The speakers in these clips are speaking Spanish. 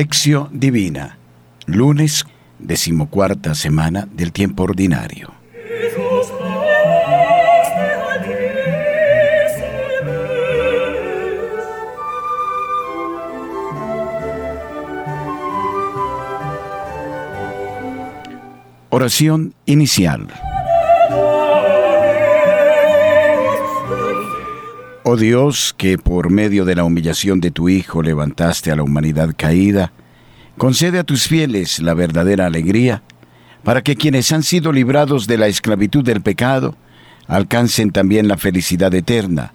Lección Divina, lunes, decimocuarta semana del tiempo ordinario. Oración inicial. Oh Dios, que por medio de la humillación de tu Hijo levantaste a la humanidad caída, concede a tus fieles la verdadera alegría, para que quienes han sido librados de la esclavitud del pecado, alcancen también la felicidad eterna,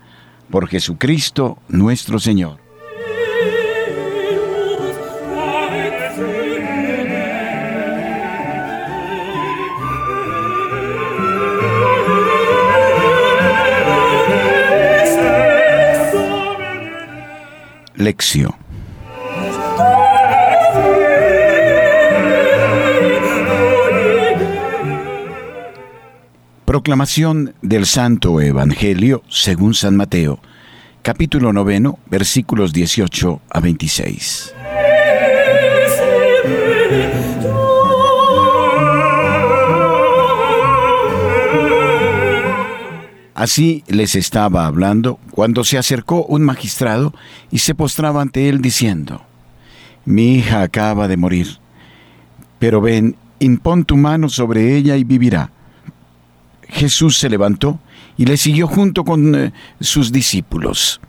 por Jesucristo nuestro Señor. Proclamación del Santo Evangelio según San Mateo, capítulo noveno, versículos 18 a 26. Así les estaba hablando cuando se acercó un magistrado y se postraba ante él diciendo, Mi hija acaba de morir, pero ven, impón tu mano sobre ella y vivirá. Jesús se levantó y le siguió junto con eh, sus discípulos.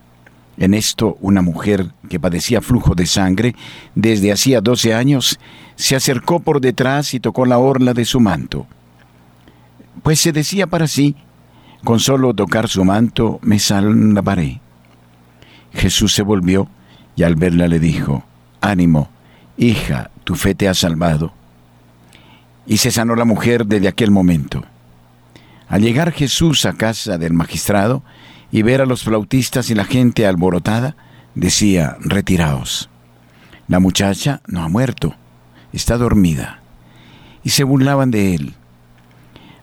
En esto, una mujer que padecía flujo de sangre desde hacía doce años se acercó por detrás y tocó la orla de su manto. Pues se decía para sí, con solo tocar su manto me salvaré. Jesús se volvió y al verla le dijo, Ánimo, hija, tu fe te ha salvado. Y se sanó la mujer desde aquel momento. Al llegar Jesús a casa del magistrado y ver a los flautistas y la gente alborotada, decía, Retiraos. La muchacha no ha muerto, está dormida. Y se burlaban de él.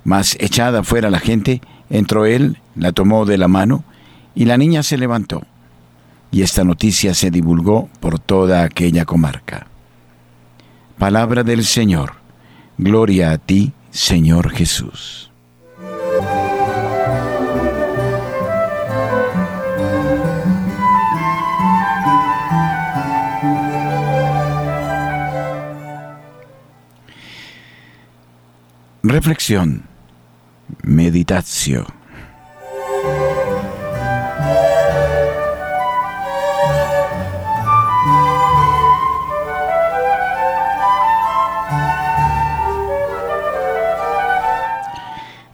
Mas echada fuera la gente, Entró él, la tomó de la mano y la niña se levantó. Y esta noticia se divulgó por toda aquella comarca. Palabra del Señor. Gloria a ti, Señor Jesús. Reflexión. Meditatio.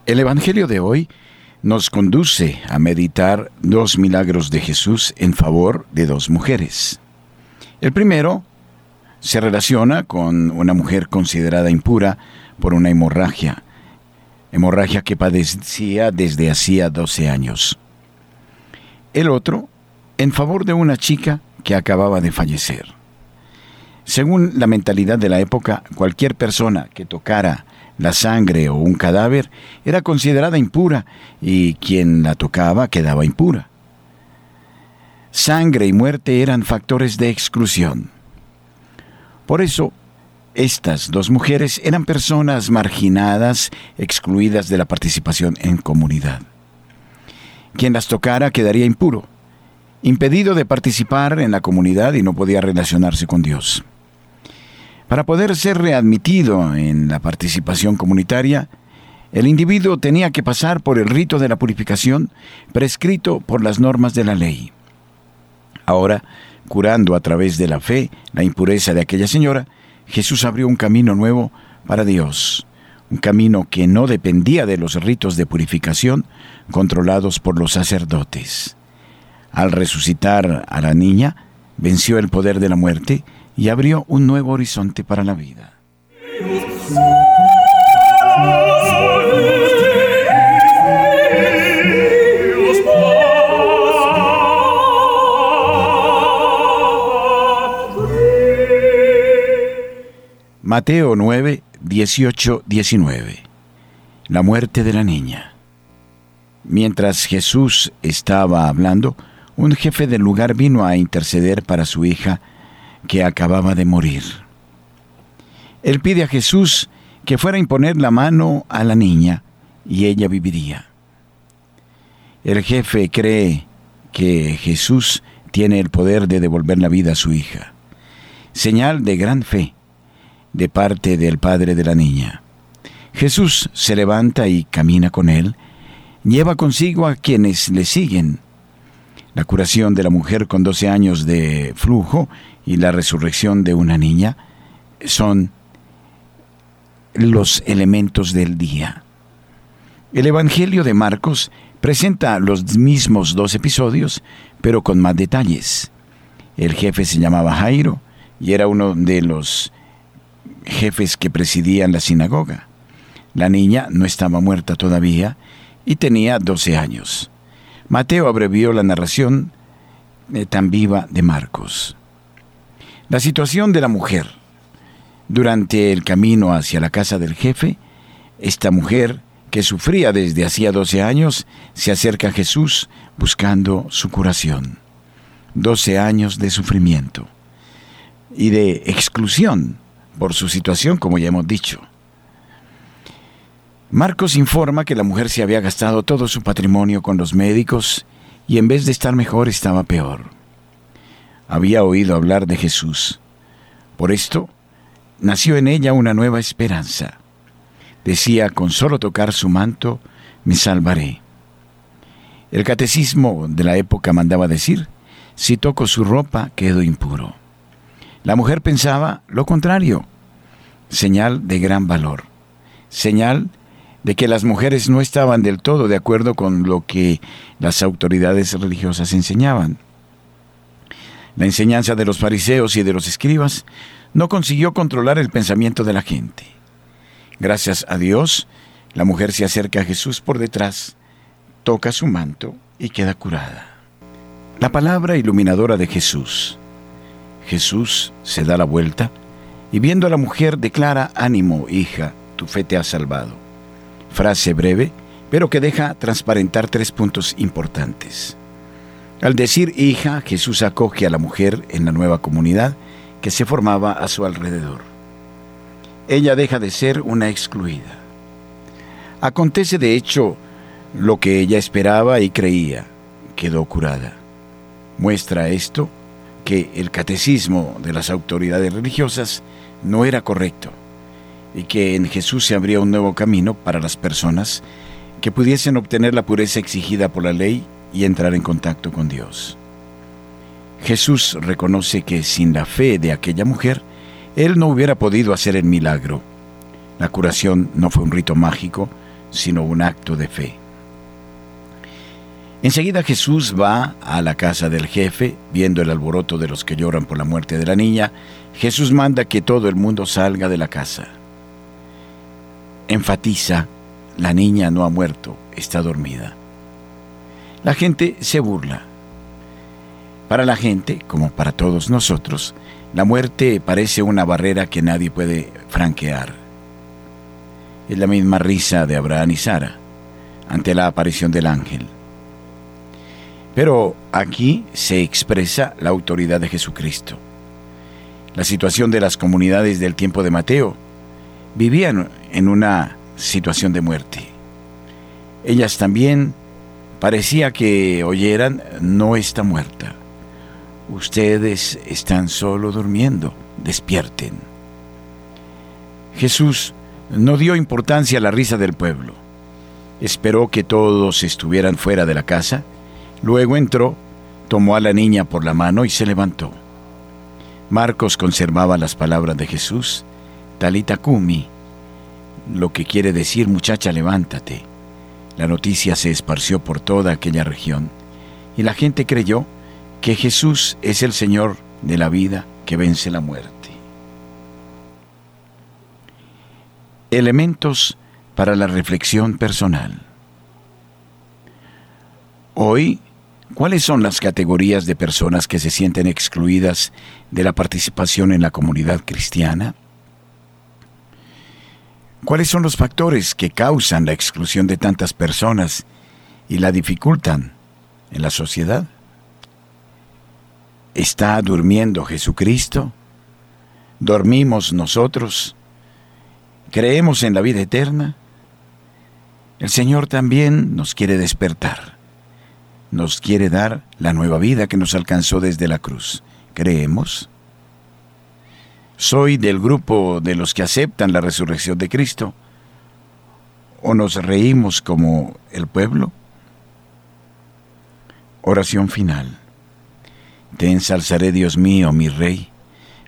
El Evangelio de hoy nos conduce a meditar dos milagros de Jesús en favor de dos mujeres. El primero se relaciona con una mujer considerada impura por una hemorragia hemorragia que padecía desde hacía 12 años. El otro, en favor de una chica que acababa de fallecer. Según la mentalidad de la época, cualquier persona que tocara la sangre o un cadáver era considerada impura y quien la tocaba quedaba impura. Sangre y muerte eran factores de exclusión. Por eso, estas dos mujeres eran personas marginadas, excluidas de la participación en comunidad. Quien las tocara quedaría impuro, impedido de participar en la comunidad y no podía relacionarse con Dios. Para poder ser readmitido en la participación comunitaria, el individuo tenía que pasar por el rito de la purificación prescrito por las normas de la ley. Ahora, curando a través de la fe la impureza de aquella señora, Jesús abrió un camino nuevo para Dios, un camino que no dependía de los ritos de purificación controlados por los sacerdotes. Al resucitar a la niña, venció el poder de la muerte y abrió un nuevo horizonte para la vida. Mateo 9, 18, 19. La muerte de la niña. Mientras Jesús estaba hablando, un jefe del lugar vino a interceder para su hija, que acababa de morir. Él pide a Jesús que fuera a imponer la mano a la niña y ella viviría. El jefe cree que Jesús tiene el poder de devolver la vida a su hija, señal de gran fe de parte del padre de la niña. Jesús se levanta y camina con él, lleva consigo a quienes le siguen. La curación de la mujer con 12 años de flujo y la resurrección de una niña son los elementos del día. El Evangelio de Marcos presenta los mismos dos episodios, pero con más detalles. El jefe se llamaba Jairo y era uno de los jefes que presidían la sinagoga. La niña no estaba muerta todavía y tenía 12 años. Mateo abrevió la narración eh, tan viva de Marcos. La situación de la mujer. Durante el camino hacia la casa del jefe, esta mujer, que sufría desde hacía 12 años, se acerca a Jesús buscando su curación. 12 años de sufrimiento y de exclusión por su situación, como ya hemos dicho. Marcos informa que la mujer se había gastado todo su patrimonio con los médicos y en vez de estar mejor estaba peor. Había oído hablar de Jesús. Por esto, nació en ella una nueva esperanza. Decía, con solo tocar su manto, me salvaré. El catecismo de la época mandaba decir, si toco su ropa, quedo impuro. La mujer pensaba lo contrario, señal de gran valor, señal de que las mujeres no estaban del todo de acuerdo con lo que las autoridades religiosas enseñaban. La enseñanza de los fariseos y de los escribas no consiguió controlar el pensamiento de la gente. Gracias a Dios, la mujer se acerca a Jesús por detrás, toca su manto y queda curada. La palabra iluminadora de Jesús Jesús se da la vuelta y viendo a la mujer declara, ánimo, hija, tu fe te ha salvado. Frase breve, pero que deja transparentar tres puntos importantes. Al decir hija, Jesús acoge a la mujer en la nueva comunidad que se formaba a su alrededor. Ella deja de ser una excluida. Acontece de hecho lo que ella esperaba y creía, quedó curada. Muestra esto que el catecismo de las autoridades religiosas no era correcto y que en Jesús se abría un nuevo camino para las personas que pudiesen obtener la pureza exigida por la ley y entrar en contacto con Dios. Jesús reconoce que sin la fe de aquella mujer, él no hubiera podido hacer el milagro. La curación no fue un rito mágico, sino un acto de fe. Enseguida Jesús va a la casa del jefe, viendo el alboroto de los que lloran por la muerte de la niña, Jesús manda que todo el mundo salga de la casa. Enfatiza, la niña no ha muerto, está dormida. La gente se burla. Para la gente, como para todos nosotros, la muerte parece una barrera que nadie puede franquear. Es la misma risa de Abraham y Sara ante la aparición del ángel. Pero aquí se expresa la autoridad de Jesucristo. La situación de las comunidades del tiempo de Mateo vivían en una situación de muerte. Ellas también parecía que oyeran, no está muerta. Ustedes están solo durmiendo, despierten. Jesús no dio importancia a la risa del pueblo. Esperó que todos estuvieran fuera de la casa Luego entró, tomó a la niña por la mano y se levantó. Marcos conservaba las palabras de Jesús, Talita Kumi, lo que quiere decir muchacha levántate. La noticia se esparció por toda aquella región y la gente creyó que Jesús es el Señor de la vida que vence la muerte. Elementos para la reflexión personal. Hoy ¿Cuáles son las categorías de personas que se sienten excluidas de la participación en la comunidad cristiana? ¿Cuáles son los factores que causan la exclusión de tantas personas y la dificultan en la sociedad? ¿Está durmiendo Jesucristo? ¿Dormimos nosotros? ¿Creemos en la vida eterna? El Señor también nos quiere despertar. Nos quiere dar la nueva vida que nos alcanzó desde la cruz. ¿Creemos? ¿Soy del grupo de los que aceptan la resurrección de Cristo? ¿O nos reímos como el pueblo? Oración final. Te ensalzaré, Dios mío, mi Rey,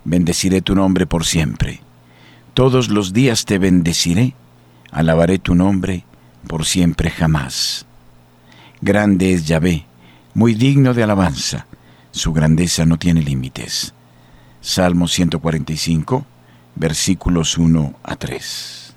bendeciré tu nombre por siempre. Todos los días te bendeciré, alabaré tu nombre por siempre jamás. Grande es Yahvé, muy digno de alabanza, su grandeza no tiene límites. Salmo 145, versículos 1 a 3.